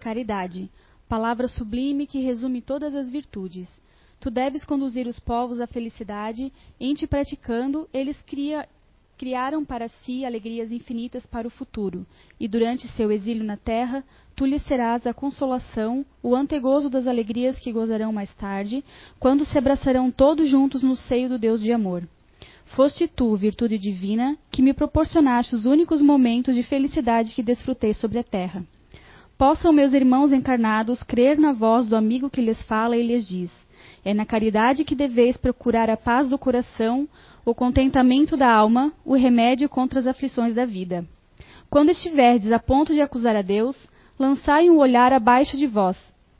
Caridade, palavra sublime que resume todas as virtudes. Tu deves conduzir os povos à felicidade, em te praticando, eles cria, criaram para si alegrias infinitas para o futuro, e durante seu exílio na terra, tu lhes serás a consolação, o antegozo das alegrias que gozarão mais tarde, quando se abraçarão todos juntos no seio do Deus de amor. Foste tu, virtude divina, que me proporcionaste os únicos momentos de felicidade que desfrutei sobre a terra. Possam meus irmãos encarnados crer na voz do amigo que lhes fala e lhes diz: é na caridade que deveis procurar a paz do coração, o contentamento da alma, o remédio contra as aflições da vida. Quando estiverdes a ponto de acusar a Deus, lançai um olhar abaixo de vós.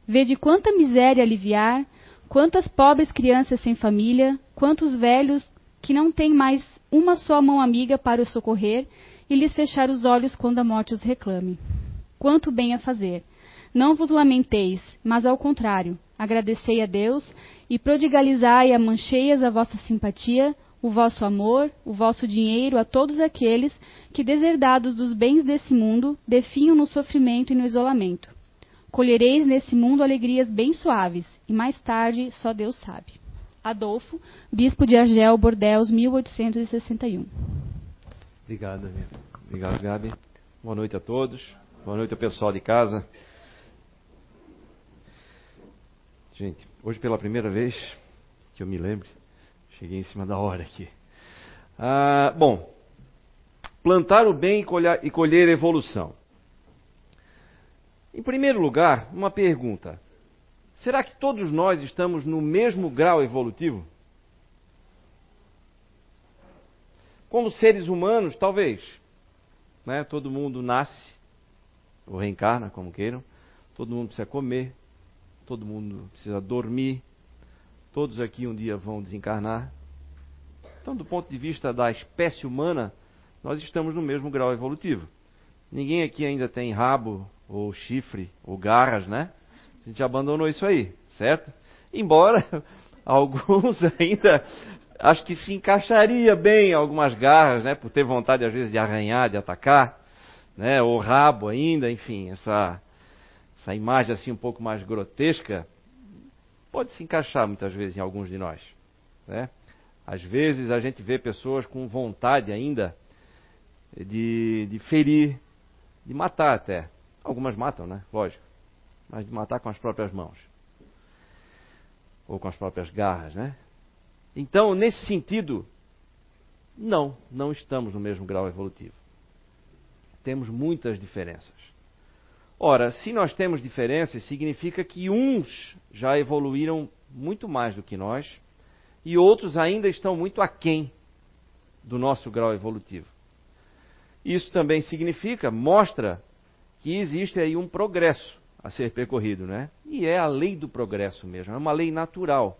Vede quanta miséria aliviar, quantas pobres crianças sem família, quantos velhos que não têm mais uma só mão amiga para os socorrer e lhes fechar os olhos quando a morte os reclame. Quanto bem a fazer! Não vos lamenteis, mas ao contrário, agradecei a Deus e prodigalizai a mancheias a vossa simpatia, o vosso amor, o vosso dinheiro a todos aqueles que, deserdados dos bens desse mundo, definham no sofrimento e no isolamento. Colhereis nesse mundo alegrias bem suaves, e mais tarde só Deus sabe. Adolfo, Bispo de Argel, Bordeus, 1861. Obrigado, Obrigado, Gabi. Boa noite a todos. Boa noite ao pessoal de casa. Gente, hoje pela primeira vez que eu me lembre, cheguei em cima da hora aqui. Ah, bom, plantar o bem e colher, e colher evolução. Em primeiro lugar, uma pergunta: será que todos nós estamos no mesmo grau evolutivo? Como seres humanos, talvez. Né? Todo mundo nasce, ou reencarna, como queiram. Todo mundo precisa comer, todo mundo precisa dormir, todos aqui um dia vão desencarnar. Então, do ponto de vista da espécie humana, nós estamos no mesmo grau evolutivo. Ninguém aqui ainda tem rabo, ou chifre, ou garras, né? A gente abandonou isso aí, certo? Embora alguns ainda acho que se encaixaria bem algumas garras, né? Por ter vontade às vezes de arranhar, de atacar, né? Ou rabo ainda, enfim, essa essa imagem assim um pouco mais grotesca, pode se encaixar muitas vezes em alguns de nós. Né? Às vezes a gente vê pessoas com vontade ainda de, de ferir, de matar até. Algumas matam, né? Lógico. Mas de matar com as próprias mãos. Ou com as próprias garras, né? Então, nesse sentido, não, não estamos no mesmo grau evolutivo. Temos muitas diferenças. Ora, se nós temos diferenças, significa que uns já evoluíram muito mais do que nós e outros ainda estão muito aquém do nosso grau evolutivo. Isso também significa, mostra que existe aí um progresso a ser percorrido, né? E é a lei do progresso mesmo, é uma lei natural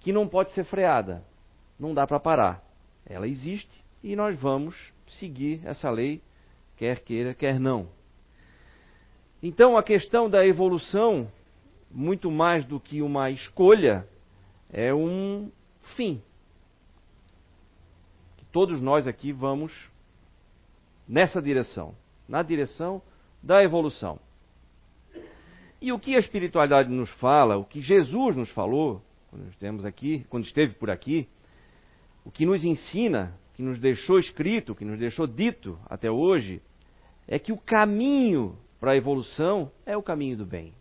que não pode ser freada, não dá para parar. Ela existe e nós vamos seguir essa lei, quer queira, quer não. Então a questão da evolução, muito mais do que uma escolha, é um fim. Que todos nós aqui vamos nessa direção, na direção da evolução. E o que a espiritualidade nos fala, o que Jesus nos falou, quando estamos aqui, quando esteve por aqui, o que nos ensina, que nos deixou escrito, que nos deixou dito até hoje, é que o caminho para a evolução é o caminho do bem.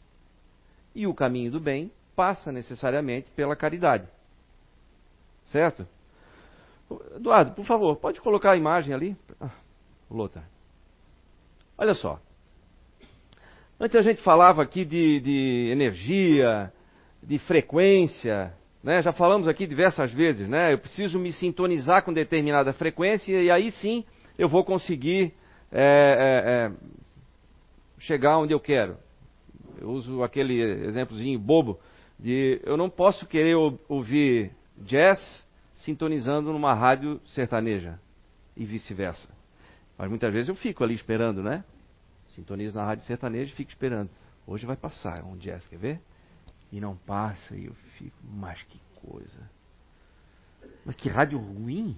E o caminho do bem passa necessariamente pela caridade. Certo? Eduardo, por favor, pode colocar a imagem ali? Ah, Lothar. Olha só. Antes a gente falava aqui de, de energia, de frequência, né? já falamos aqui diversas vezes, né? Eu preciso me sintonizar com determinada frequência e aí sim eu vou conseguir é, é, é, chegar onde eu quero. Eu uso aquele exemplozinho bobo de eu não posso querer ouvir jazz sintonizando numa rádio sertaneja e vice-versa. Mas muitas vezes eu fico ali esperando, né? Sintonizo na rádio sertaneja e fico esperando. Hoje vai passar um jazz, quer ver? E não passa e eu fico, mas que coisa. Mas que rádio ruim.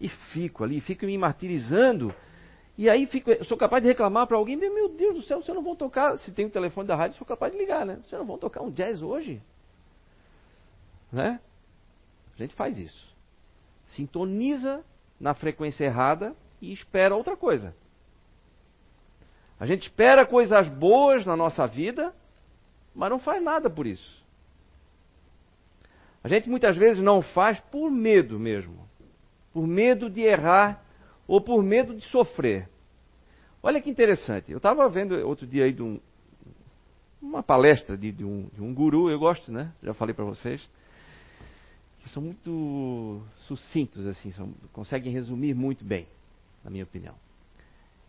E fico ali, fico me martirizando E aí fico, sou capaz de reclamar para alguém, meu Deus do céu, vocês não vão tocar, se tem o telefone da rádio, sou capaz de ligar, né? Vocês não vão tocar um jazz hoje? Né? A gente faz isso. Sintoniza na frequência errada e espera outra coisa. A gente espera coisas boas na nossa vida, mas não faz nada por isso. A gente muitas vezes não faz por medo mesmo. Por medo de errar ou por medo de sofrer. Olha que interessante. Eu estava vendo outro dia aí de um, uma palestra de, de, um, de um guru, eu gosto, né? Já falei para vocês. São muito sucintos, assim, são, conseguem resumir muito bem, na minha opinião.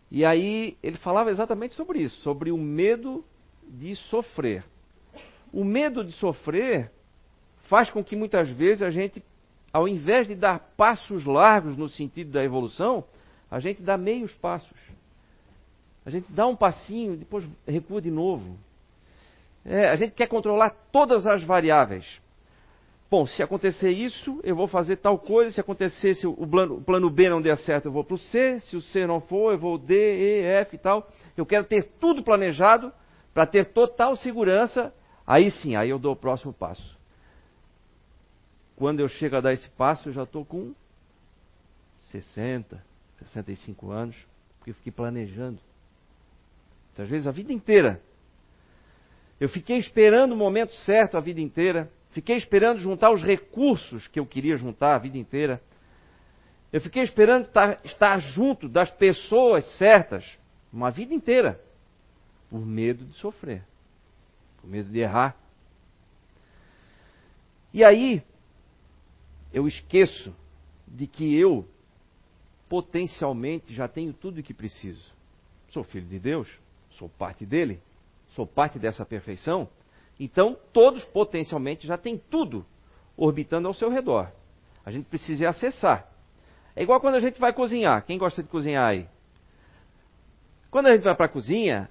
E aí ele falava exatamente sobre isso, sobre o medo de sofrer. O medo de sofrer faz com que muitas vezes a gente, ao invés de dar passos largos no sentido da evolução, a gente dá meios passos. A gente dá um passinho, depois recua de novo. É, a gente quer controlar todas as variáveis. Bom, se acontecer isso, eu vou fazer tal coisa. Se acontecer, se o plano, o plano B não der certo, eu vou para o C. Se o C não for, eu vou D, E, F e tal. Eu quero ter tudo planejado para ter total segurança. Aí sim, aí eu dou o próximo passo. Quando eu chego a dar esse passo, eu já estou com 60, 65 anos, porque eu fiquei planejando. Muitas vezes a vida inteira. Eu fiquei esperando o momento certo a vida inteira. Fiquei esperando juntar os recursos que eu queria juntar a vida inteira. Eu fiquei esperando estar, estar junto das pessoas certas uma vida inteira. Por medo de sofrer. Por medo de errar. E aí, eu esqueço de que eu potencialmente já tenho tudo o que preciso. Sou filho de Deus, sou parte dele, sou parte dessa perfeição. Então, todos potencialmente já têm tudo orbitando ao seu redor. A gente precisa acessar. É igual quando a gente vai cozinhar. Quem gosta de cozinhar aí? Quando a gente vai para a cozinha,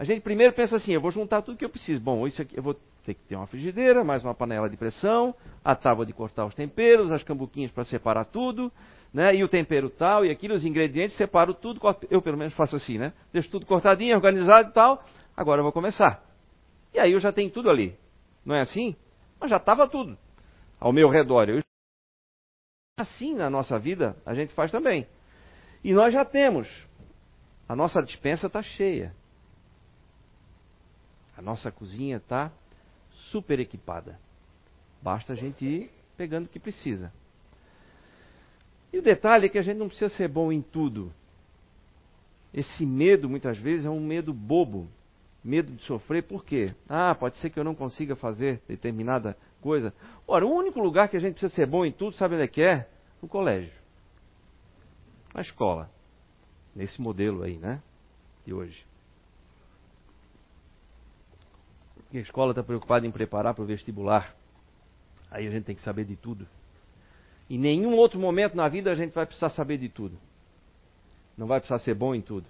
a gente primeiro pensa assim: eu vou juntar tudo que eu preciso. Bom, isso aqui eu vou ter que ter uma frigideira, mais uma panela de pressão, a tábua de cortar os temperos, as cambuquinhas para separar tudo, né? E o tempero tal, e aquilo, os ingredientes, separo tudo. Eu pelo menos faço assim, né? Deixo tudo cortadinho, organizado e tal. Agora eu vou começar. E aí eu já tenho tudo ali. Não é assim? Mas já estava tudo ao meu redor. Eu... Assim na nossa vida a gente faz também. E nós já temos. A nossa dispensa está cheia. A nossa cozinha está super equipada. Basta a gente ir pegando o que precisa. E o detalhe é que a gente não precisa ser bom em tudo. Esse medo, muitas vezes, é um medo bobo. Medo de sofrer, por quê? Ah, pode ser que eu não consiga fazer determinada coisa. Ora, o único lugar que a gente precisa ser bom em tudo, sabe onde é que é? No colégio. Na escola. Nesse modelo aí, né? De hoje. Porque a escola está preocupada em preparar para o vestibular. Aí a gente tem que saber de tudo. Em nenhum outro momento na vida a gente vai precisar saber de tudo. Não vai precisar ser bom em tudo.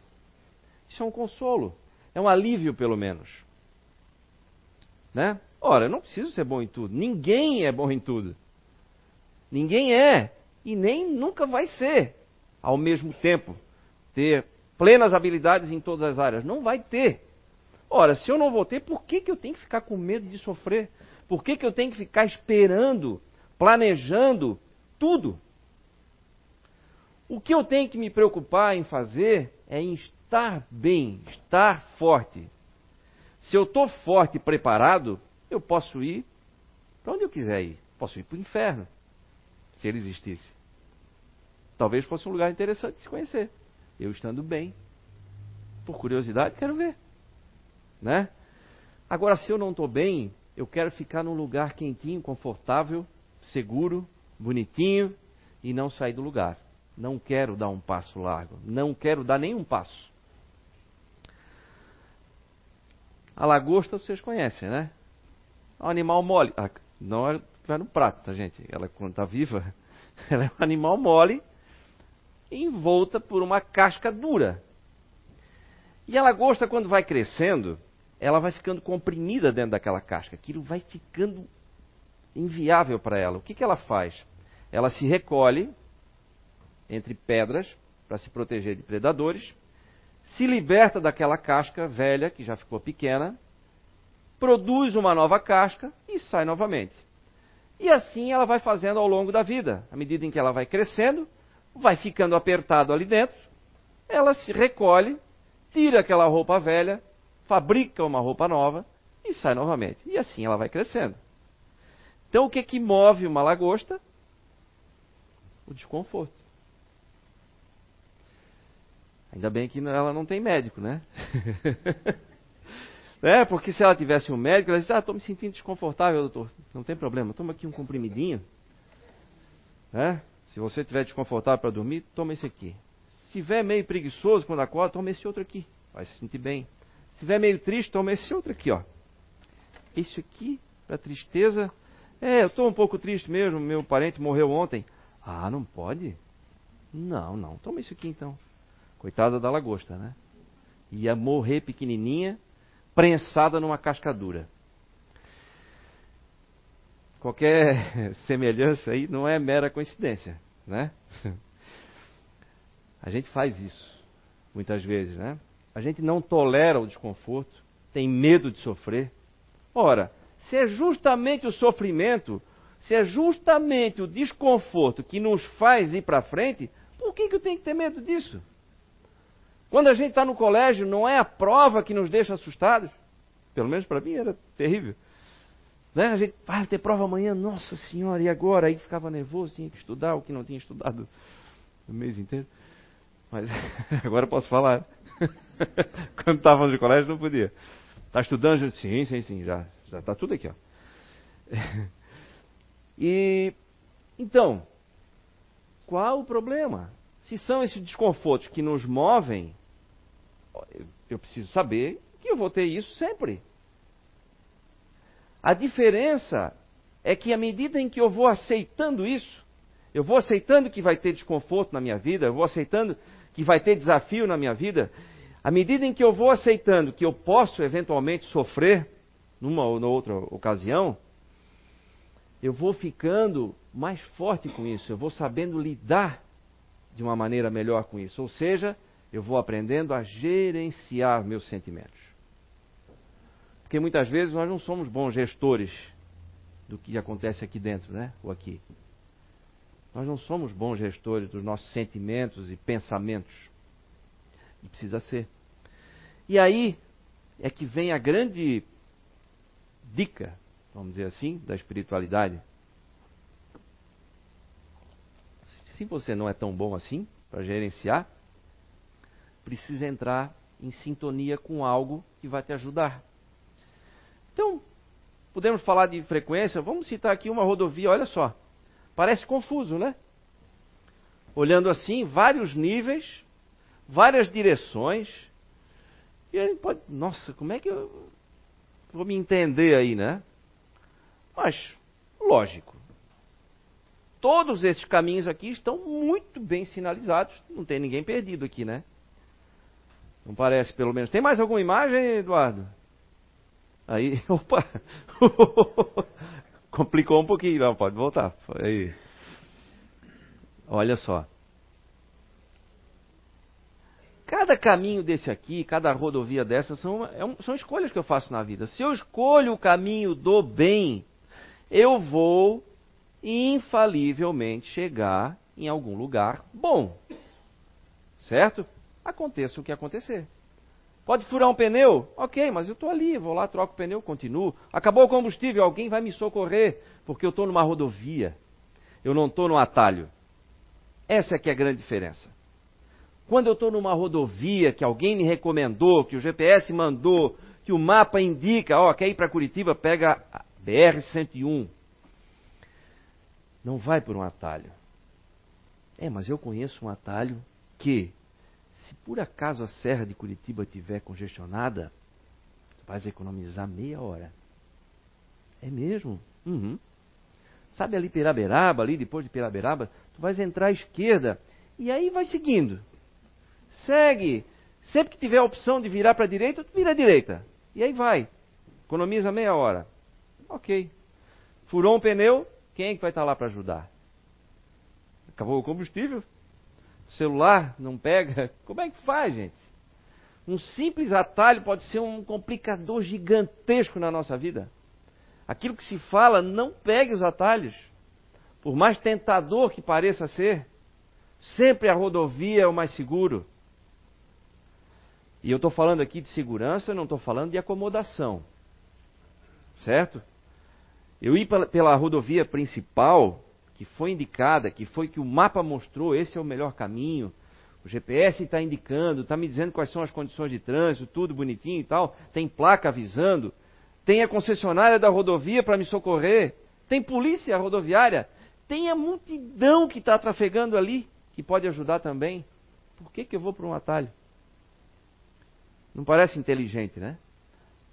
Isso é um consolo. É um alívio, pelo menos. Né? Ora, eu não preciso ser bom em tudo. Ninguém é bom em tudo. Ninguém é. E nem nunca vai ser. Ao mesmo tempo. Ter plenas habilidades em todas as áreas. Não vai ter. Ora, se eu não vou ter, por que, que eu tenho que ficar com medo de sofrer? Por que, que eu tenho que ficar esperando, planejando tudo? O que eu tenho que me preocupar em fazer é em estar bem, estar forte. Se eu estou forte e preparado, eu posso ir para onde eu quiser ir. Posso ir para o inferno, se ele existisse. Talvez fosse um lugar interessante de se conhecer. Eu estando bem. Por curiosidade, quero ver né? Agora, se eu não estou bem, eu quero ficar num lugar quentinho, confortável, seguro, bonitinho e não sair do lugar. Não quero dar um passo largo, não quero dar nenhum passo. A lagosta vocês conhecem, né? É um animal mole. Ah, não é no prato, tá, gente? Ela, quando está viva, ela é um animal mole envolta por uma casca dura. E a lagosta, quando vai crescendo, ela vai ficando comprimida dentro daquela casca. Aquilo vai ficando inviável para ela. O que, que ela faz? Ela se recolhe entre pedras para se proteger de predadores se liberta daquela casca velha, que já ficou pequena, produz uma nova casca e sai novamente. E assim ela vai fazendo ao longo da vida. À medida em que ela vai crescendo, vai ficando apertado ali dentro, ela se recolhe, tira aquela roupa velha, fabrica uma roupa nova e sai novamente. E assim ela vai crescendo. Então o que que move uma lagosta? O desconforto. Ainda bem que ela não tem médico, né? é, porque se ela tivesse um médico, ela diz, ah, estou me sentindo desconfortável, doutor. Não tem problema, toma aqui um comprimidinho. Né? Se você estiver desconfortável para dormir, toma esse aqui. Se estiver meio preguiçoso quando acorda, toma esse outro aqui. Vai se sentir bem. Estiver meio triste, toma esse outro aqui, ó. Esse aqui, para tristeza. É, eu estou um pouco triste mesmo, meu parente morreu ontem. Ah, não pode? Não, não. Toma isso aqui então. Coitada da lagosta, né? Ia morrer pequenininha, prensada numa cascadura qualquer semelhança aí não é mera coincidência, né? A gente faz isso muitas vezes, né? A gente não tolera o desconforto, tem medo de sofrer. Ora, se é justamente o sofrimento, se é justamente o desconforto que nos faz ir para frente, por que, que eu tenho que ter medo disso? Quando a gente está no colégio, não é a prova que nos deixa assustados? Pelo menos para mim era terrível. Né? A gente vai ter prova amanhã, nossa senhora, e agora? Aí ficava nervoso, tinha que estudar o que não tinha estudado o mês inteiro. Mas agora posso falar. Quando estava no colégio não podia. Está estudando? Eu sim, sim, sim, já está tudo aqui. Ó. E então, qual o problema? Se são esses desconfortos que nos movem, eu preciso saber que eu vou ter isso sempre. A diferença é que à medida em que eu vou aceitando isso, eu vou aceitando que vai ter desconforto na minha vida, eu vou aceitando que vai ter desafio na minha vida, à medida em que eu vou aceitando que eu posso eventualmente sofrer numa ou outra ocasião, eu vou ficando mais forte com isso, eu vou sabendo lidar de uma maneira melhor com isso. Ou seja, eu vou aprendendo a gerenciar meus sentimentos. Porque muitas vezes nós não somos bons gestores do que acontece aqui dentro, né? Ou aqui. Nós não somos bons gestores dos nossos sentimentos e pensamentos. E precisa ser. E aí é que vem a grande dica, vamos dizer assim, da espiritualidade. Se você não é tão bom assim para gerenciar, precisa entrar em sintonia com algo que vai te ajudar. Então, podemos falar de frequência, vamos citar aqui uma rodovia, olha só. Parece confuso, né? Olhando assim, vários níveis, várias direções. E a gente pode, nossa, como é que eu vou me entender aí, né? Mas, lógico. Todos esses caminhos aqui estão muito bem sinalizados. Não tem ninguém perdido aqui, né? Não parece, pelo menos. Tem mais alguma imagem, Eduardo? Aí, opa, complicou um pouquinho, não, pode voltar. Aí. Olha só. Cada caminho desse aqui, cada rodovia dessa, são, é são escolhas que eu faço na vida. Se eu escolho o caminho do bem, eu vou infalivelmente chegar em algum lugar bom. Certo? Aconteça o que acontecer. Pode furar um pneu? Ok, mas eu estou ali, vou lá, troco o pneu, continuo. Acabou o combustível, alguém vai me socorrer, porque eu estou numa rodovia. Eu não estou no atalho. Essa é que é a grande diferença. Quando eu estou numa rodovia que alguém me recomendou, que o GPS mandou, que o mapa indica, ó, quer ir para Curitiba, pega a BR-101. Não vai por um atalho. É, mas eu conheço um atalho que se por acaso a serra de Curitiba estiver congestionada, tu vais economizar meia hora. É mesmo? Uhum. Sabe ali Piraberaba, ali depois de Piraberaba, tu vais entrar à esquerda e aí vai seguindo. Segue. Sempre que tiver a opção de virar para a direita, vira à direita. E aí vai. Economiza meia hora. Ok. Furou um pneu, quem é que vai estar lá para ajudar? Acabou o combustível? celular não pega. Como é que faz, gente? Um simples atalho pode ser um complicador gigantesco na nossa vida. Aquilo que se fala, não pegue os atalhos. Por mais tentador que pareça ser, sempre a rodovia é o mais seguro. E eu estou falando aqui de segurança, não estou falando de acomodação. Certo? Eu ir pela rodovia principal, que foi indicada, que foi que o mapa mostrou, esse é o melhor caminho. O GPS está indicando, está me dizendo quais são as condições de trânsito, tudo bonitinho e tal. Tem placa avisando. Tem a concessionária da rodovia para me socorrer. Tem polícia rodoviária. Tem a multidão que está trafegando ali, que pode ajudar também. Por que, que eu vou para um atalho? Não parece inteligente, né?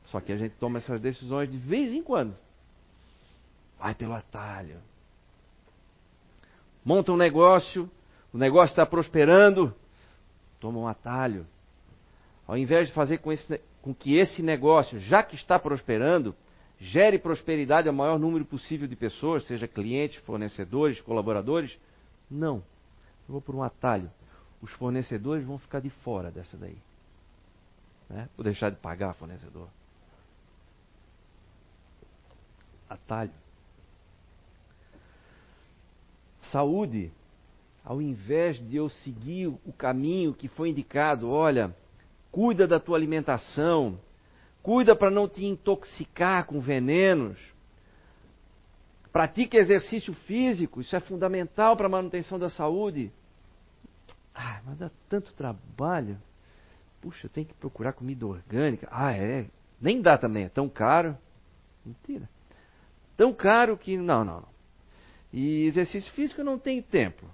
Só que a gente toma essas decisões de vez em quando. Vai pelo atalho monta um negócio, o negócio está prosperando, toma um atalho. Ao invés de fazer com, esse, com que esse negócio, já que está prosperando, gere prosperidade ao maior número possível de pessoas, seja clientes, fornecedores, colaboradores, não. Eu vou por um atalho. Os fornecedores vão ficar de fora dessa daí. Né? Vou deixar de pagar fornecedor. Atalho. Saúde, ao invés de eu seguir o caminho que foi indicado, olha, cuida da tua alimentação, cuida para não te intoxicar com venenos, pratique exercício físico, isso é fundamental para a manutenção da saúde. Ah, mas dá tanto trabalho. Puxa, tenho que procurar comida orgânica. Ah, é? Nem dá também, é tão caro. Mentira. Tão caro que. Não, não, não. E exercício físico não tenho tempo.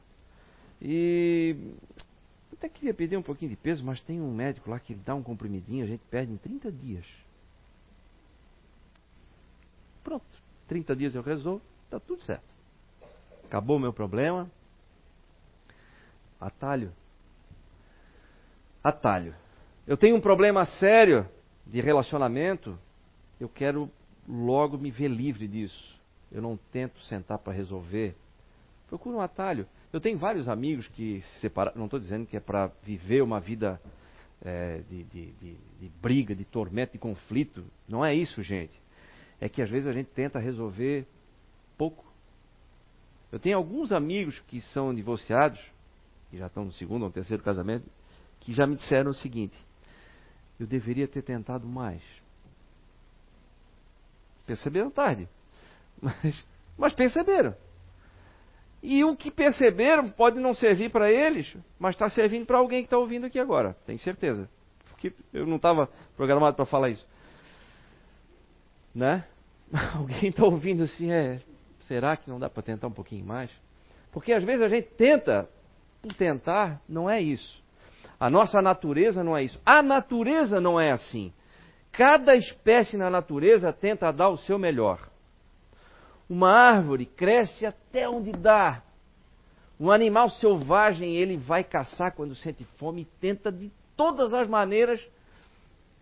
E até queria perder um pouquinho de peso, mas tem um médico lá que dá um comprimidinho, a gente perde em 30 dias. Pronto, 30 dias eu resolvo, está tudo certo. Acabou o meu problema. Atalho. Atalho. Eu tenho um problema sério de relacionamento, eu quero logo me ver livre disso eu não tento sentar para resolver. Procura um atalho. Eu tenho vários amigos que se separaram, não estou dizendo que é para viver uma vida é, de, de, de, de briga, de tormento, de conflito. Não é isso, gente. É que às vezes a gente tenta resolver pouco. Eu tenho alguns amigos que são divorciados, que já estão no segundo ou terceiro casamento, que já me disseram o seguinte: eu deveria ter tentado mais. Perceberam tarde. Mas, mas perceberam. E o que perceberam pode não servir para eles, mas está servindo para alguém que está ouvindo aqui agora, tenho certeza. Porque eu não estava programado para falar isso. Né? Alguém está ouvindo assim, é, será que não dá para tentar um pouquinho mais? Porque às vezes a gente tenta, tentar, não é isso. A nossa natureza não é isso. A natureza não é assim. Cada espécie na natureza tenta dar o seu melhor. Uma árvore cresce até onde dá. Um animal selvagem, ele vai caçar quando sente fome e tenta de todas as maneiras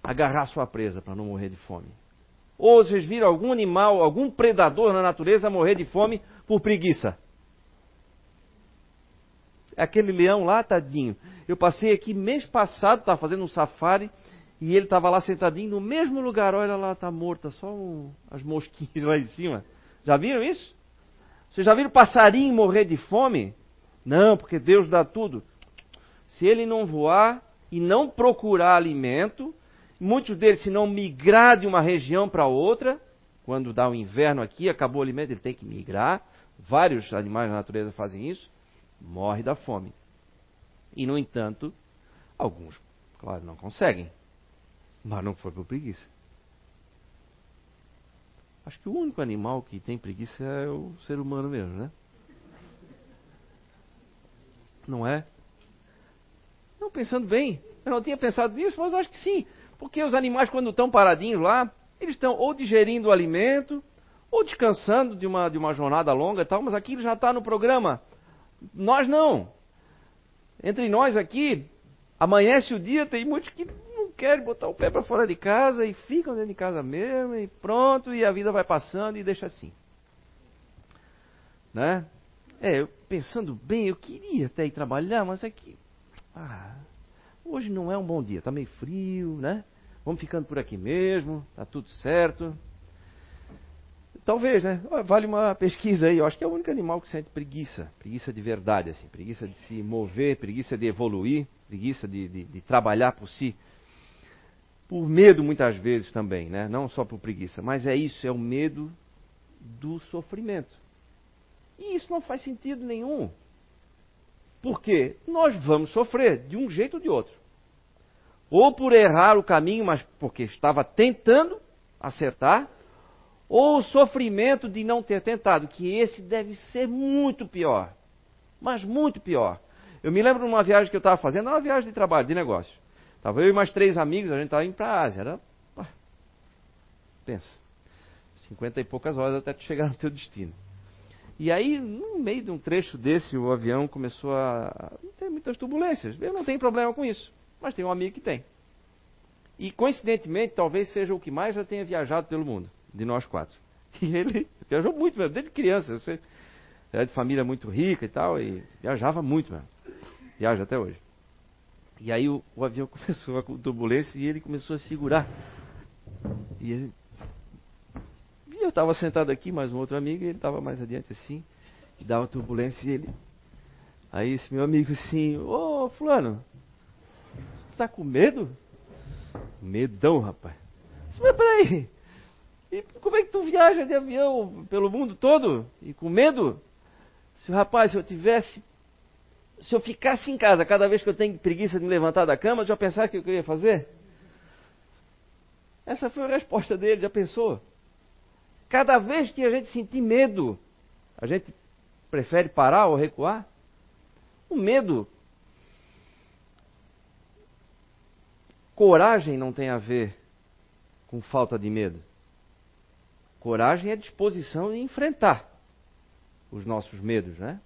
agarrar sua presa para não morrer de fome. Ou vocês viram algum animal, algum predador na natureza morrer de fome por preguiça? Aquele leão lá, tadinho. Eu passei aqui mês passado, estava fazendo um safari, e ele estava lá sentadinho no mesmo lugar. Olha lá, está morta, só um, as mosquinhas lá em cima. Já viram isso? Vocês já viram passarinho morrer de fome? Não, porque Deus dá tudo. Se ele não voar e não procurar alimento, muitos deles, se não migrar de uma região para outra, quando dá o inverno aqui, acabou o alimento, ele tem que migrar. Vários animais da natureza fazem isso, morre da fome. E, no entanto, alguns, claro, não conseguem. Mas não foi por preguiça. Acho que o único animal que tem preguiça é o ser humano mesmo, né? Não é? Não, pensando bem, eu não tinha pensado nisso, mas acho que sim. Porque os animais, quando estão paradinhos lá, eles estão ou digerindo o alimento, ou descansando de uma, de uma jornada longa e tal, mas aquilo já está no programa. Nós não. Entre nós aqui, amanhece o dia, tem muitos que querem botar o pé para fora de casa e ficam dentro de casa mesmo e pronto, e a vida vai passando e deixa assim. Né? É, eu, pensando bem, eu queria até ir trabalhar, mas é que. Ah, hoje não é um bom dia, está meio frio, né? Vamos ficando por aqui mesmo, tá tudo certo. Talvez, né? Vale uma pesquisa aí. Eu acho que é o único animal que sente preguiça. Preguiça de verdade, assim. Preguiça de se mover, preguiça de evoluir, preguiça de, de, de trabalhar por si. Por medo, muitas vezes também, né? Não só por preguiça. Mas é isso, é o medo do sofrimento. E isso não faz sentido nenhum. Porque nós vamos sofrer de um jeito ou de outro. Ou por errar o caminho, mas porque estava tentando acertar, ou o sofrimento de não ter tentado, que esse deve ser muito pior. Mas muito pior. Eu me lembro de uma viagem que eu estava fazendo, era uma viagem de trabalho, de negócio. Estava eu e mais três amigos, a gente estava indo para a Ásia. Era, pensa, cinquenta e poucas horas até chegar no teu destino. E aí, no meio de um trecho desse, o avião começou a ter muitas turbulências. Eu não tenho problema com isso, mas tem um amigo que tem. E coincidentemente, talvez seja o que mais já tenha viajado pelo mundo de nós quatro. E ele viajou muito mesmo, desde criança. Você era de família muito rica e tal, e viajava muito mesmo. Viaja até hoje. E aí o, o avião começou a turbulência e ele começou a segurar. E, ele, e eu estava sentado aqui, mais um outro amigo, e ele estava mais adiante assim, e dava turbulência e ele. Aí esse meu amigo assim, ô fulano, você está com medo? Medão, rapaz. Mas peraí, e como é que tu viaja de avião pelo mundo todo e com medo? Se rapaz, se eu tivesse, se eu ficasse em casa cada vez que eu tenho preguiça de me levantar da cama, já pensar o que eu ia fazer? Essa foi a resposta dele, já pensou? Cada vez que a gente sentir medo, a gente prefere parar ou recuar? O medo. Coragem não tem a ver com falta de medo. Coragem é disposição de enfrentar os nossos medos, né?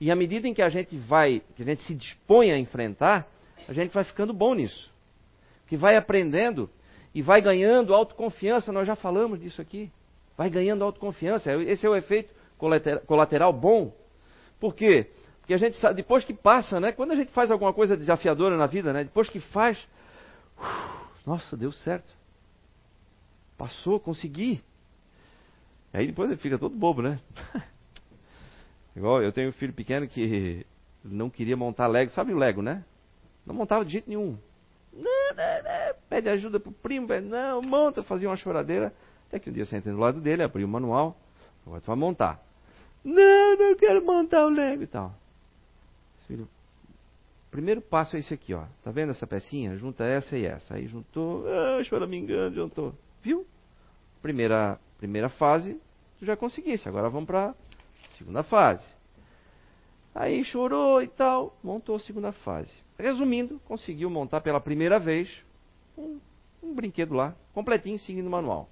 E à medida em que a gente vai, que a gente se dispõe a enfrentar, a gente vai ficando bom nisso. Que vai aprendendo e vai ganhando autoconfiança, nós já falamos disso aqui. Vai ganhando autoconfiança. Esse é o efeito colateral bom. Por quê? Porque a gente sabe, depois que passa, né? Quando a gente faz alguma coisa desafiadora na vida, né? Depois que faz, nossa, deu certo. Passou, consegui. Aí depois ele fica todo bobo, né? Igual eu tenho um filho pequeno que não queria montar Lego. Sabe o Lego, né? Não montava de jeito nenhum. Não, não, não. Pede ajuda pro primo, pede, não, monta, fazia uma choradeira. Até que um dia sentei do lado dele, abri o manual, agora tu vai montar. Não, não quero montar o Lego e tal. Filho, primeiro passo é esse aqui, ó. Tá vendo essa pecinha? Junta essa e essa. Aí juntou, ah, choramingando, juntou. Viu? Primeira Primeira fase, tu já conseguisse. Agora vamos para segunda fase. Aí chorou e tal, montou a segunda fase. Resumindo, conseguiu montar pela primeira vez um, um brinquedo lá, completinho, seguindo o manual.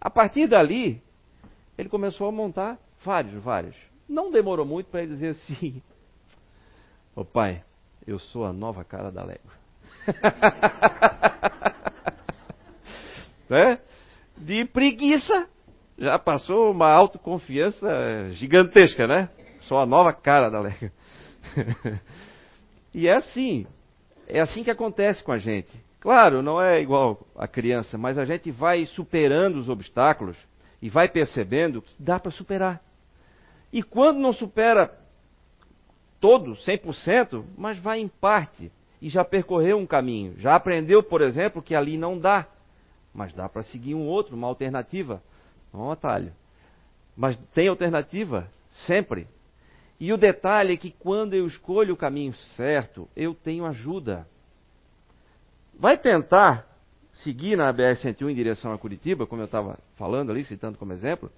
A partir dali, ele começou a montar vários, vários. Não demorou muito para ele dizer assim: Ô pai, eu sou a nova cara da Lego. né? De preguiça, já passou uma autoconfiança gigantesca, né? Sou a nova cara da Lega. e é assim. É assim que acontece com a gente. Claro, não é igual a criança, mas a gente vai superando os obstáculos e vai percebendo que dá para superar. E quando não supera todo, 100%, mas vai em parte e já percorreu um caminho, já aprendeu, por exemplo, que ali não dá, mas dá para seguir um outro, uma alternativa. É um atalho. Mas tem alternativa, sempre. E o detalhe é que quando eu escolho o caminho certo, eu tenho ajuda. Vai tentar seguir na BR-101 em direção a Curitiba, como eu estava falando ali, citando como exemplo,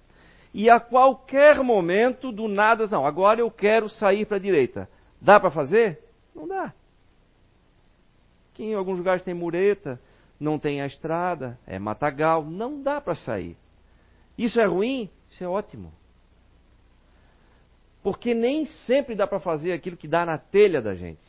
e a qualquer momento, do nada, não, agora eu quero sair para a direita. Dá para fazer? Não dá. Que em alguns lugares tem mureta, não tem a estrada, é matagal, não dá para sair. Isso é ruim? Isso é ótimo. Porque nem sempre dá para fazer aquilo que dá na telha da gente.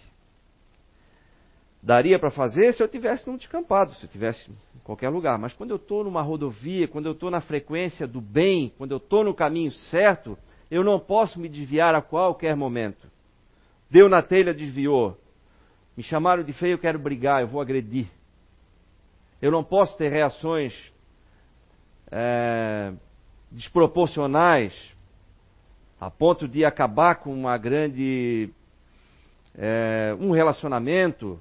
Daria para fazer se eu tivesse num descampado, se eu tivesse em qualquer lugar. Mas quando eu estou numa rodovia, quando eu estou na frequência do bem, quando eu estou no caminho certo, eu não posso me desviar a qualquer momento. Deu na telha, desviou. Me chamaram de feio, eu quero brigar, eu vou agredir. Eu não posso ter reações é, desproporcionais a ponto de acabar com uma grande é, um relacionamento,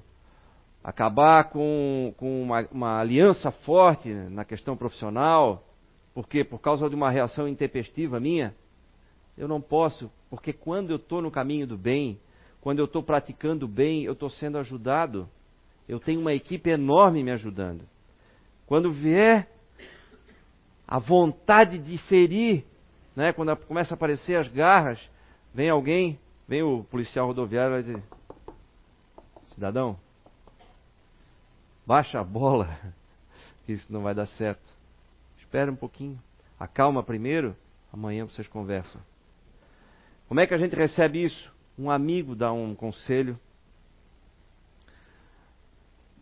acabar com, com uma, uma, aliança forte na questão profissional, porque por causa de uma reação intempestiva minha, eu não posso, porque quando eu estou no caminho do bem, quando eu estou praticando bem, eu estou sendo ajudado. Eu tenho uma equipe enorme me ajudando. Quando vier a vontade de ferir, né, quando começa a aparecer as garras, vem alguém, vem o policial rodoviário e vai dizer: Cidadão, baixa a bola, que isso não vai dar certo. Espera um pouquinho, acalma primeiro, amanhã vocês conversam. Como é que a gente recebe isso? Um amigo dá um conselho.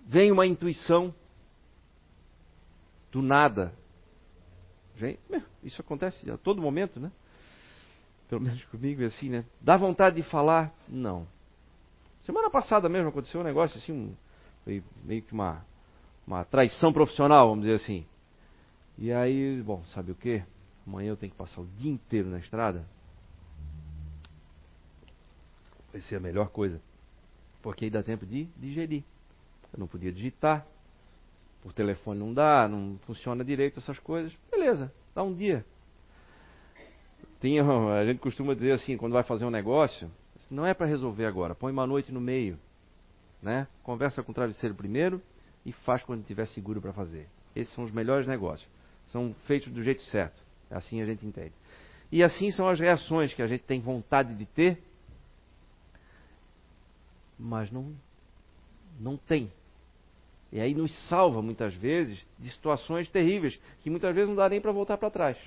Vem uma intuição do nada. Isso acontece a todo momento, né? Pelo menos comigo é assim, né? Dá vontade de falar? Não. Semana passada mesmo aconteceu um negócio assim, um, meio que uma, uma traição profissional, vamos dizer assim. E aí, bom, sabe o que? Amanhã eu tenho que passar o dia inteiro na estrada. Vai ser a melhor coisa. Porque aí dá tempo de digerir. Eu não podia digitar. Por telefone não dá, não funciona direito essas coisas. Beleza, dá um dia. Tinha, a gente costuma dizer assim, quando vai fazer um negócio, não é para resolver agora, põe uma noite no meio. Né? Conversa com o travesseiro primeiro e faz quando estiver seguro para fazer. Esses são os melhores negócios. São feitos do jeito certo. Assim a gente entende. E assim são as reações que a gente tem vontade de ter mas não, não tem. E aí nos salva muitas vezes de situações terríveis que muitas vezes não dá nem para voltar para trás.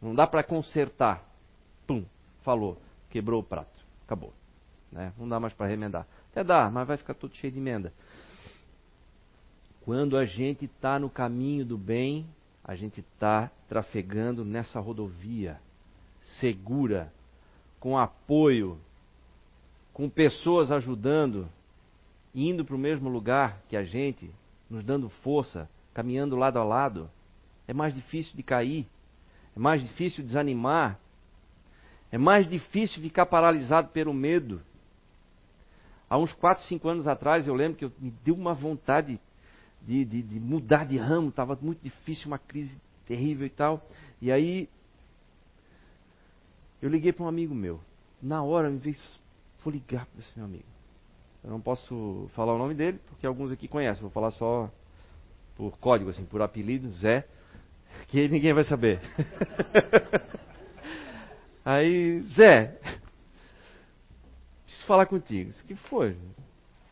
Não dá para consertar. Pum, falou, quebrou o prato, acabou. Né? Não dá mais para remendar. Até dá, mas vai ficar tudo cheio de emenda. Quando a gente está no caminho do bem, a gente está trafegando nessa rodovia segura, com apoio com pessoas ajudando, indo para o mesmo lugar que a gente, nos dando força, caminhando lado a lado, é mais difícil de cair, é mais difícil desanimar, é mais difícil ficar paralisado pelo medo. Há uns 4, 5 anos atrás, eu lembro que eu, me deu uma vontade de, de, de mudar de ramo, estava muito difícil, uma crise terrível e tal. E aí, eu liguei para um amigo meu. Na hora me veio Vou ligar para esse meu amigo. Eu não posso falar o nome dele, porque alguns aqui conhecem. Vou falar só por código, assim, por apelido, Zé, que ninguém vai saber. Aí, Zé, preciso falar contigo. O que foi?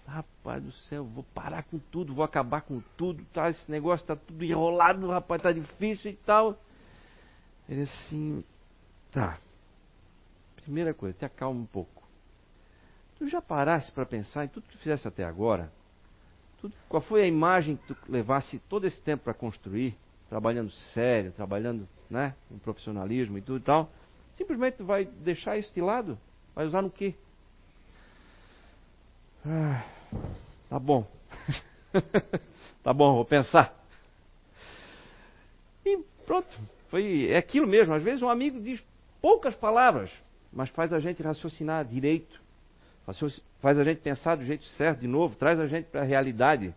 Rapaz do céu, vou parar com tudo, vou acabar com tudo, tá? Esse negócio tá tudo enrolado, rapaz, tá difícil e tal. Ele assim, tá. Primeira coisa, te acalma um pouco. Tu já paraste para pensar em tudo que tu fizesse até agora? Tudo, qual foi a imagem que tu levasse todo esse tempo para construir, trabalhando sério, trabalhando né, com profissionalismo e tudo e tal? Simplesmente tu vai deixar isso de lado? Vai usar no quê? Ah, tá bom. tá bom, vou pensar. E pronto, foi é aquilo mesmo. Às vezes um amigo diz poucas palavras, mas faz a gente raciocinar direito faz a gente pensar do jeito certo de novo, traz a gente para a realidade.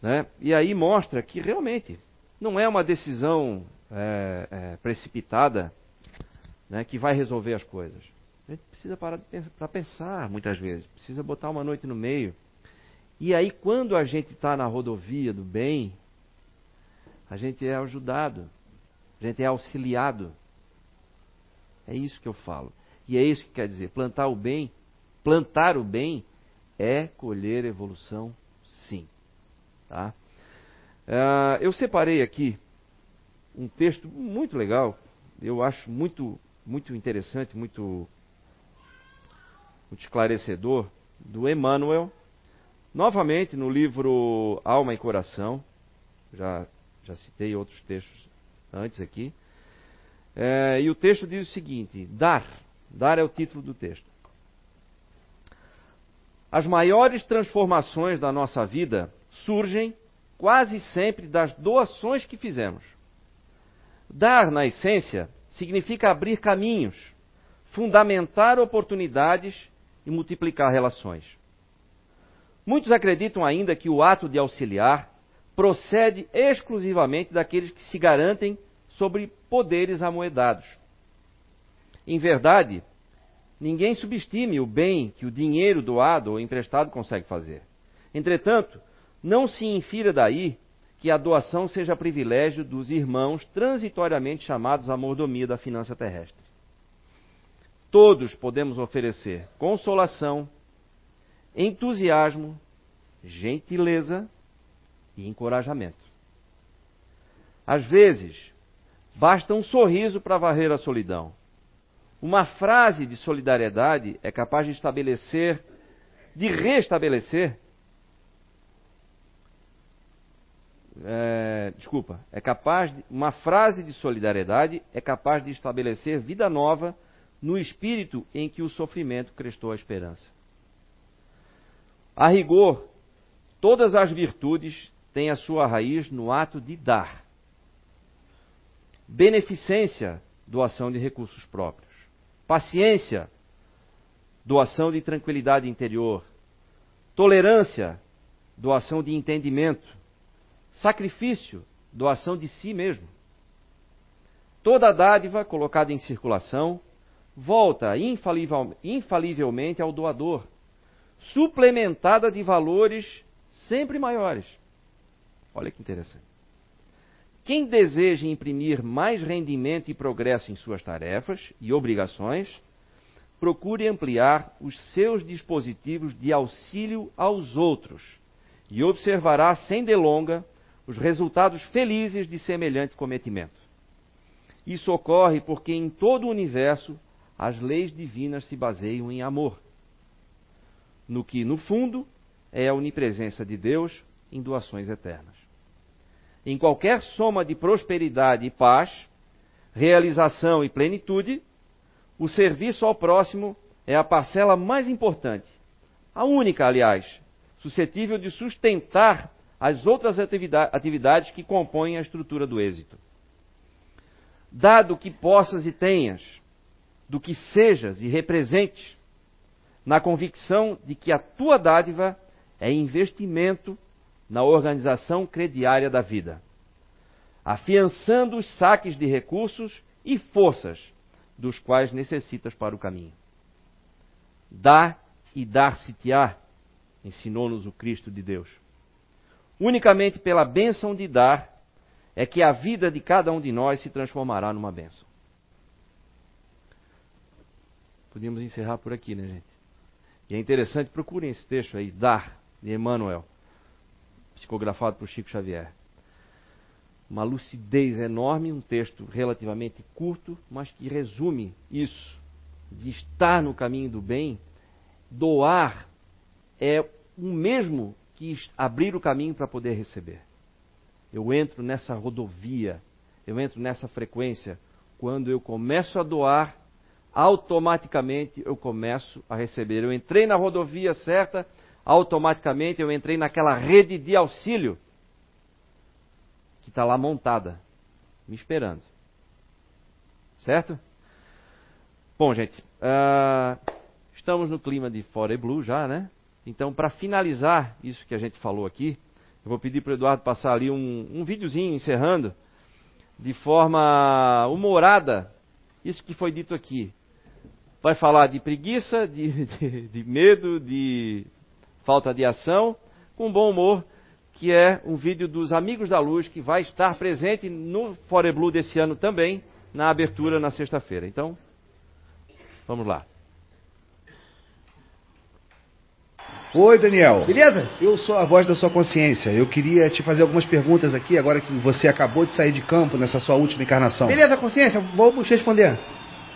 Né? E aí mostra que realmente não é uma decisão é, é, precipitada né, que vai resolver as coisas. A gente precisa parar para pensar muitas vezes, precisa botar uma noite no meio. E aí, quando a gente está na rodovia do bem, a gente é ajudado, a gente é auxiliado. É isso que eu falo. E é isso que quer dizer: plantar o bem, plantar o bem é colher evolução, sim. Tá? Uh, eu separei aqui um texto muito legal, eu acho muito, muito interessante, muito, muito esclarecedor, do Emmanuel, novamente no livro Alma e Coração, já, já citei outros textos antes aqui, é, e o texto diz o seguinte: dar Dar é o título do texto. As maiores transformações da nossa vida surgem quase sempre das doações que fizemos. Dar, na essência, significa abrir caminhos, fundamentar oportunidades e multiplicar relações. Muitos acreditam ainda que o ato de auxiliar procede exclusivamente daqueles que se garantem sobre poderes amoedados. Em verdade, ninguém subestime o bem que o dinheiro doado ou emprestado consegue fazer. Entretanto, não se infira daí que a doação seja privilégio dos irmãos transitoriamente chamados à mordomia da finança terrestre. Todos podemos oferecer consolação, entusiasmo, gentileza e encorajamento. Às vezes, basta um sorriso para varrer a solidão. Uma frase de solidariedade é capaz de estabelecer, de restabelecer, é, desculpa, é capaz de, uma frase de solidariedade é capaz de estabelecer vida nova no espírito em que o sofrimento crestou a esperança. A rigor, todas as virtudes têm a sua raiz no ato de dar. Beneficência, doação de recursos próprios. Paciência, doação de tranquilidade interior. Tolerância, doação de entendimento. Sacrifício, doação de si mesmo. Toda dádiva colocada em circulação volta infalivelmente ao doador, suplementada de valores sempre maiores. Olha que interessante. Quem deseja imprimir mais rendimento e progresso em suas tarefas e obrigações, procure ampliar os seus dispositivos de auxílio aos outros e observará sem delonga os resultados felizes de semelhante cometimento. Isso ocorre porque em todo o universo as leis divinas se baseiam em amor, no que, no fundo, é a onipresença de Deus em doações eternas. Em qualquer soma de prosperidade e paz, realização e plenitude, o serviço ao próximo é a parcela mais importante, a única, aliás, suscetível de sustentar as outras atividades que compõem a estrutura do êxito. Dado que possas e tenhas, do que sejas e representes, na convicção de que a tua dádiva é investimento na organização crediária da vida, afiançando os saques de recursos e forças dos quais necessitas para o caminho. Dá e dar-se-te-á, ensinou-nos o Cristo de Deus. Unicamente pela bênção de dar é que a vida de cada um de nós se transformará numa bênção. Podíamos encerrar por aqui, né, gente? E é interessante, procurem esse texto aí, Dar, de Emmanuel, psicografado por Chico Xavier. Uma lucidez enorme, um texto relativamente curto, mas que resume isso, de estar no caminho do bem. Doar é o mesmo que abrir o caminho para poder receber. Eu entro nessa rodovia, eu entro nessa frequência. Quando eu começo a doar, automaticamente eu começo a receber. Eu entrei na rodovia certa, automaticamente eu entrei naquela rede de auxílio que está lá montada, me esperando. Certo? Bom, gente, uh, estamos no clima de Fore Blue já, né? Então, para finalizar isso que a gente falou aqui, eu vou pedir para o Eduardo passar ali um, um videozinho encerrando, de forma humorada, isso que foi dito aqui vai falar de preguiça, de, de, de medo, de falta de ação, com bom humor, que é um vídeo dos Amigos da Luz, que vai estar presente no Fore Blue desse ano também, na abertura na sexta-feira. Então, vamos lá. Oi, Daniel. Beleza? Eu sou a voz da sua consciência. Eu queria te fazer algumas perguntas aqui, agora que você acabou de sair de campo nessa sua última encarnação. Beleza, consciência, vamos responder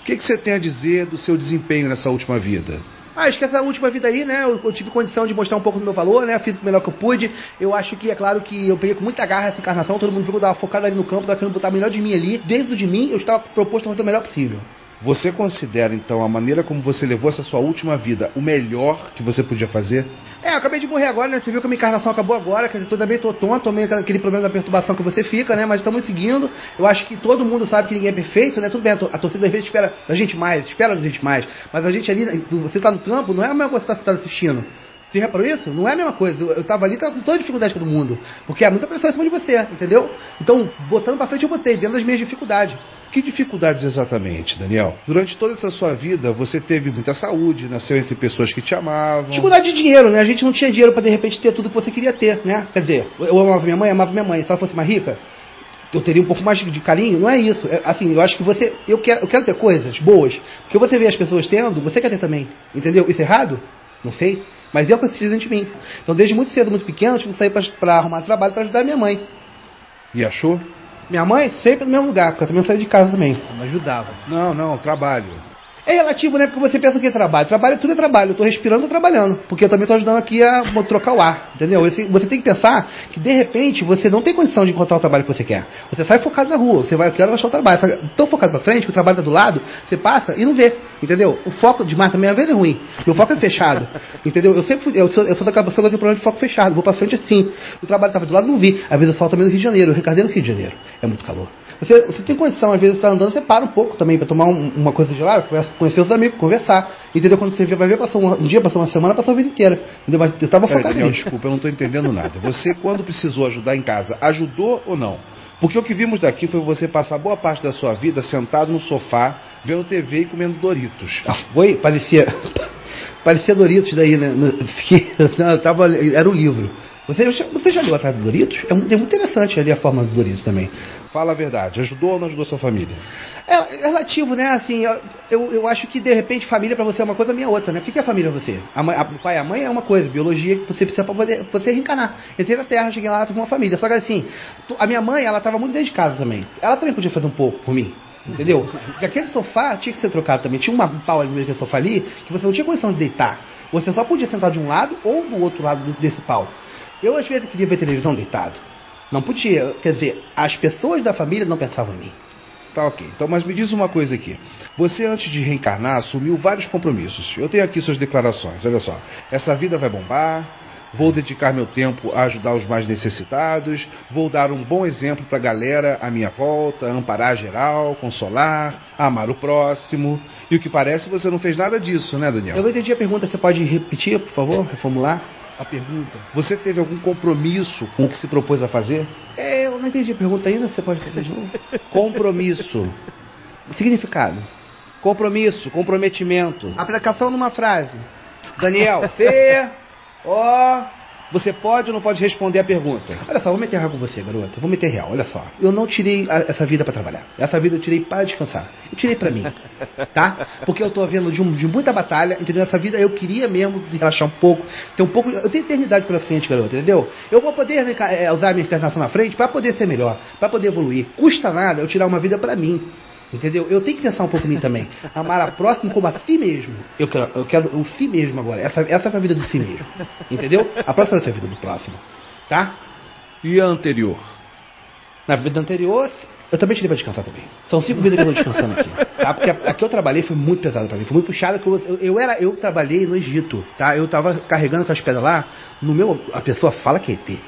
que, que você tem a dizer do seu desempenho nessa última vida? Acho que essa última vida aí, né, eu, eu, tive condição de mostrar um pouco do meu valor, né, fiz o melhor que eu pude. Eu acho que, é claro que eu peguei com muita garra essa encarnação, todo mundo tava focado ali no campo, tava querendo botar o melhor de mim ali. Dentro de mim, eu estava proposto a fazer o melhor possível. Você considera, então, a maneira como você levou essa sua última vida o melhor que você podia fazer? É, eu acabei de morrer agora, né? Você viu que a minha encarnação acabou agora, quer dizer, tô também tô tonto, tomei aquele problema da perturbação que você fica, né? Mas estamos seguindo. Eu acho que todo mundo sabe que ninguém é perfeito, né? Tudo bem, a, to- a torcida às vezes espera da gente mais, espera da gente mais. Mas a gente ali, você tá no campo, não é a mesma coisa que você tá assistindo. Você reparou isso? Não é a mesma coisa. Eu, eu tava ali tava com toda a dificuldade todo mundo. Porque há muita pressão em cima de você, entendeu? Então, botando pra frente, eu botei, dentro das minhas dificuldades. Que dificuldades exatamente, Daniel? Durante toda essa sua vida, você teve muita saúde, nasceu entre pessoas que te amavam. Dificuldade de dinheiro, né? A gente não tinha dinheiro pra de repente ter tudo que você queria ter, né? Quer dizer, eu amava minha mãe, amava minha mãe. Se ela fosse mais rica, eu teria um pouco mais de carinho. Não é isso. É, assim, eu acho que você. Eu quero, eu quero ter coisas boas. Porque você vê as pessoas tendo, você quer ter também. Entendeu? Isso é errado? Não sei. Mas eu preciso dentro de mim. Então, desde muito cedo, muito pequeno, eu tive que sair pra arrumar trabalho pra ajudar minha mãe. E achou? Minha mãe sempre no mesmo lugar, porque eu também saí de casa também. Não ajudava. Não, não, trabalho. É relativo, né? Porque você pensa que é trabalho. Trabalho, tudo é trabalho. Eu tô respirando, tô trabalhando. Porque eu também tô ajudando aqui a trocar o ar. Entendeu? Você tem que pensar que, de repente, você não tem condição de encontrar o trabalho que você quer. Você sai focado na rua. Você vai, eu quero achar o trabalho. Sai tão focado pra frente que o trabalho tá do lado, você passa e não vê. Entendeu? O foco demais também, às vezes, é ruim. Meu foco é fechado. Entendeu? Eu sempre eu sou, eu sou daquela pessoa que tem problema de foco fechado. Vou pra frente assim. O trabalho tava do lado, não vi. Às vezes eu falo também no Rio de Janeiro. Eu recardei no Rio de Janeiro. É muito calor. Você, você tem condição, às vezes, você tá andando, você para um pouco também pra tomar um- uma coisa de lá, conhecer os amigos, conversar. Entendeu? Quando você vê, vai ver, passou um, um dia, passou uma semana, passou a vida inteira. Entendeu? Mas eu tava Peraí, focado Daniel, nisso. desculpa, eu não estou entendendo nada. Você, quando precisou ajudar em casa, ajudou ou não? Porque o que vimos daqui foi você passar boa parte da sua vida sentado no sofá, vendo TV e comendo Doritos. Ah, Foi? Parecia. Parecia Doritos daí, né? Que- não, tava, era um livro. Você, você já leu atrás do Doritos? É muito, é muito interessante ali a forma do Doritos também. Fala a verdade, ajudou ou não ajudou sua família? É, é relativo, né? Assim, eu, eu, acho que de repente família pra você é uma coisa, a minha é outra, né? O que é família pra você? A mãe, a- o pai e a mãe é uma coisa, biologia que você precisa pra poder você reencarnar. Entrei na Terra, cheguei lá, tive uma família. Só que assim, a minha mãe, ela tava muito dentro de casa também. Ela também podia fazer um pouco por mim. Entendeu? Porque aquele sofá tinha que ser trocado também. Tinha uma um pau ali naquele sofá ali que você não tinha condição de deitar. Você só podia sentar de um lado ou do outro lado desse pau. Eu às vezes queria ver televisão deitado. Não podia. Quer dizer, as pessoas da família não pensavam em mim. Tá ok. Então, mas me diz uma coisa aqui. Você, antes de reencarnar, assumiu vários compromissos. Eu tenho aqui suas declarações. Olha só. Essa vida vai bombar. Vou dedicar meu tempo a ajudar os mais necessitados. Vou dar um bom exemplo para a galera à minha volta, amparar geral, consolar, amar o próximo. E o que parece, você não fez nada disso, né, Daniel? Eu não entendi a pergunta, você pode repetir, por favor, reformular? A pergunta. Você teve algum compromisso com o que se propôs a fazer? É, eu não entendi a pergunta ainda, você pode fazer de novo? Compromisso. Significado. Compromisso, comprometimento. Aplicação numa frase. Daniel, Fê, ó. Você pode ou não pode responder a pergunta? Olha só, vou meter real com você, garota. Vou meter real, olha só. Eu não tirei a- essa vida pra trabalhar. Essa vida eu tirei para descansar. Eu tirei pra mim. Tá? Porque eu tô vendo de, um- de muita batalha, entendeu? Essa vida eu queria mesmo relaxar um pouco. Ter um pouco. Eu tenho eternidade pela frente, garota, entendeu? Eu vou poder né, é, usar a minha encarnação na frente pra poder ser melhor, pra poder evoluir. Custa nada eu tirar uma vida pra mim. Entendeu? Eu tenho que pensar um pouco em mim também. Amar a próxima como a si mesmo. Eu quero, eu quero o si mesmo agora. Essa, essa é a vida do si mesmo. Entendeu? A próxima vai ser a vida do próximo. Tá? E a anterior? Na vida anterior, eu também tirei pra descansar também. São cinco vidas que eu tô descansando aqui. Tá? Porque a, a que eu trabalhei foi muito pesada pra mim. Foi muito puxada. Eu, eu, eu era, eu trabalhei no Egito. Tá? Eu tava carregando com as pedras lá. No meu, a pessoa fala que é ET.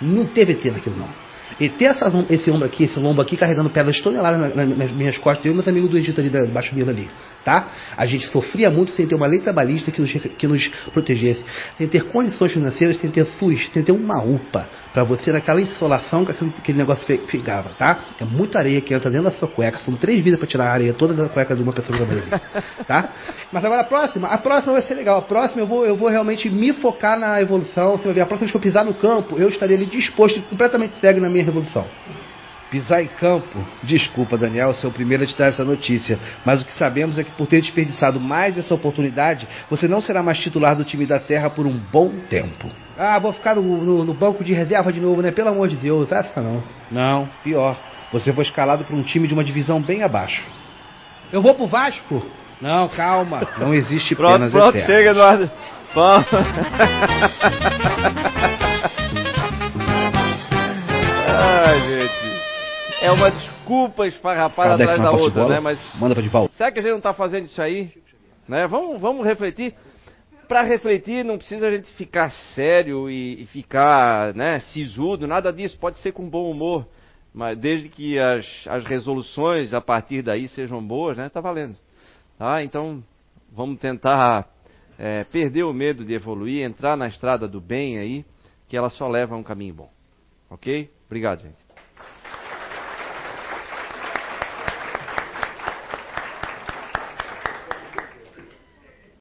Não teve ET naquilo não. E ter essa, esse ombro aqui, esse lombo aqui, carregando pedras toneladas na- na- nas minhas costas, eu e meus amigos do Egito ali, da baixo dele ali, tá? A gente sofria muito sem ter uma lei trabalhista que nos, que nos protegesse, sem ter condições financeiras, sem ter SUS, sem ter uma UPA, pra você naquela insolação que aquele, aquele negócio ficava, tá? É muita areia que entra dentro da sua cueca, são três vidas pra tirar a areia toda da cueca de uma pessoa que trabalha ali, tá? Mas agora a próxima, a próxima vai ser legal, a próxima eu vou, eu vou realmente me focar na evolução, você vai ver, a próxima vez que eu pisar no campo, eu estarei ali disposto e completamente cego na minha revolução. Pisar em campo? Desculpa, Daniel, sou o primeiro a te dar essa notícia. Mas o que sabemos é que por ter desperdiçado mais essa oportunidade, você não será mais titular do time da Terra por um bom tempo. Ah, vou ficar no, no- no banco de reserva de novo, né? Pelo amor de Deus, essa não. Não, pior. Você foi escalado por um time de uma divisão bem abaixo. Eu vou pro Vasco? Não, calma. Não existe Pronto, penas pronto, eternas. chega, Eduardo. Vamos. Ai, gente. É uma desculpa esfarrapada Kardec atrás da outra, né? Mas Manda pra de volta. será que a gente não está fazendo isso aí? Né? Vamos, vamos refletir. Para refletir não precisa a gente ficar sério e, e ficar né, sisudo, nada disso. Pode ser com bom humor, mas desde que as, as resoluções a partir daí sejam boas, né? Tá valendo. Tá? Então vamos tentar é, perder o medo de evoluir, entrar na estrada do bem aí, que ela só leva a um caminho bom. Ok? Obrigado, gente.